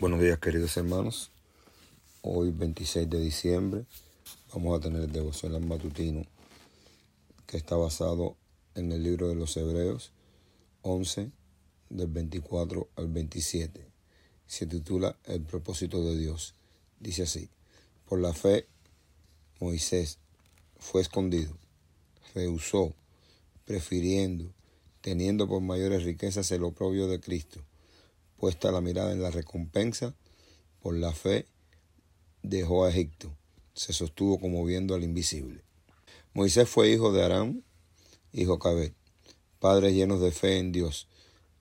Buenos días queridos hermanos. Hoy 26 de diciembre vamos a tener el devocional matutino que está basado en el libro de los Hebreos 11 del 24 al 27. Se titula El propósito de Dios. Dice así, por la fe Moisés fue escondido, rehusó, prefiriendo, teniendo por mayores riquezas el oprobio de Cristo, puesta la mirada en la recompensa, por la fe dejó a Egipto, se sostuvo como viendo al invisible. Moisés fue hijo de Aram, hijo Cabet, padres llenos de fe en Dios,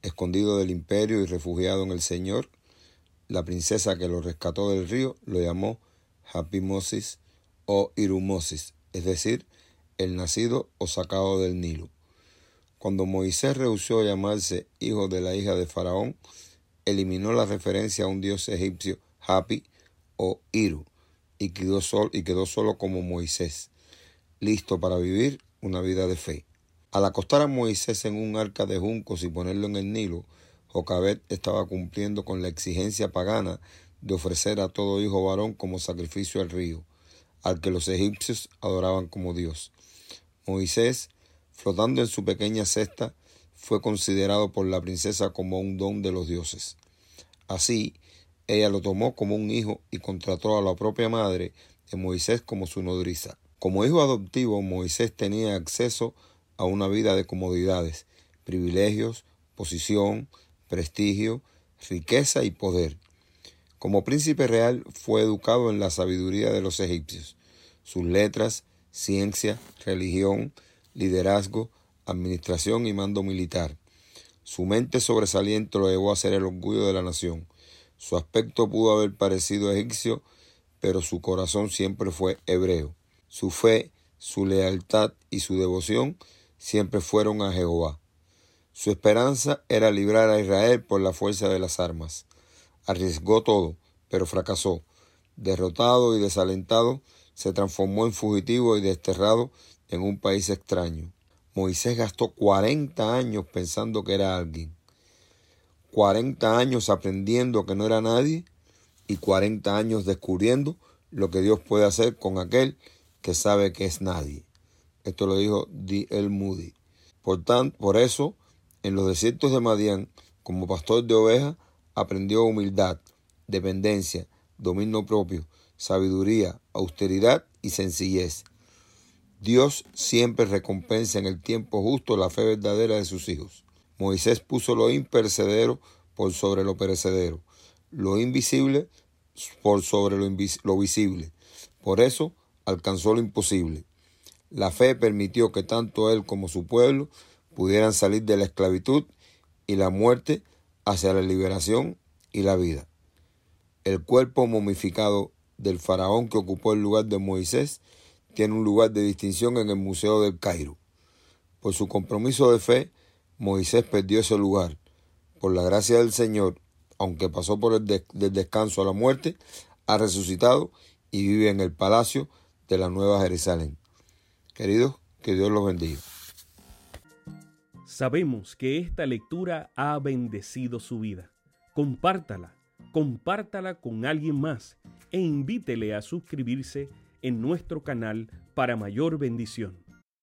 escondido del imperio y refugiado en el Señor. La princesa que lo rescató del río lo llamó Hapimosis o Irumosis, es decir, el nacido o sacado del Nilo. Cuando Moisés rehusó llamarse hijo de la hija de Faraón, eliminó la referencia a un dios egipcio, Hapi o Iru, y quedó, y quedó solo como Moisés, listo para vivir una vida de fe. Al acostar a Moisés en un arca de juncos y ponerlo en el Nilo, Jocabet estaba cumpliendo con la exigencia pagana de ofrecer a todo hijo varón como sacrificio al río, al que los egipcios adoraban como Dios. Moisés, flotando en su pequeña cesta, fue considerado por la princesa como un don de los dioses. Así, ella lo tomó como un hijo y contrató a la propia madre de Moisés como su nodriza. Como hijo adoptivo, Moisés tenía acceso a una vida de comodidades, privilegios, posición, prestigio, riqueza y poder. Como príncipe real fue educado en la sabiduría de los egipcios. Sus letras, ciencia, religión, liderazgo, administración y mando militar. Su mente sobresaliente lo llevó a ser el orgullo de la nación. Su aspecto pudo haber parecido egipcio, pero su corazón siempre fue hebreo. Su fe, su lealtad y su devoción siempre fueron a Jehová. Su esperanza era librar a Israel por la fuerza de las armas. Arriesgó todo, pero fracasó. Derrotado y desalentado, se transformó en fugitivo y desterrado en un país extraño. Moisés gastó 40 años pensando que era alguien. 40 años aprendiendo que no era nadie y 40 años descubriendo lo que Dios puede hacer con aquel que sabe que es nadie. Esto lo dijo D. L. Moody. Por, tanto, por eso, en los desiertos de Madián, como pastor de ovejas, aprendió humildad, dependencia, dominio propio, sabiduría, austeridad y sencillez. Dios siempre recompensa en el tiempo justo la fe verdadera de sus hijos. Moisés puso lo imperecedero por sobre lo perecedero, lo invisible por sobre lo, lo visible. Por eso alcanzó lo imposible. La fe permitió que tanto él como su pueblo pudieran salir de la esclavitud y la muerte hacia la liberación y la vida. El cuerpo momificado del faraón que ocupó el lugar de Moisés tiene un lugar de distinción en el Museo del Cairo. Por su compromiso de fe, Moisés perdió ese lugar. Por la gracia del Señor, aunque pasó por el del descanso a la muerte, ha resucitado y vive en el palacio de la Nueva Jerusalén. Queridos, que Dios los bendiga. Sabemos que esta lectura ha bendecido su vida. Compártala, compártala con alguien más e invítele a suscribirse en nuestro canal para mayor bendición.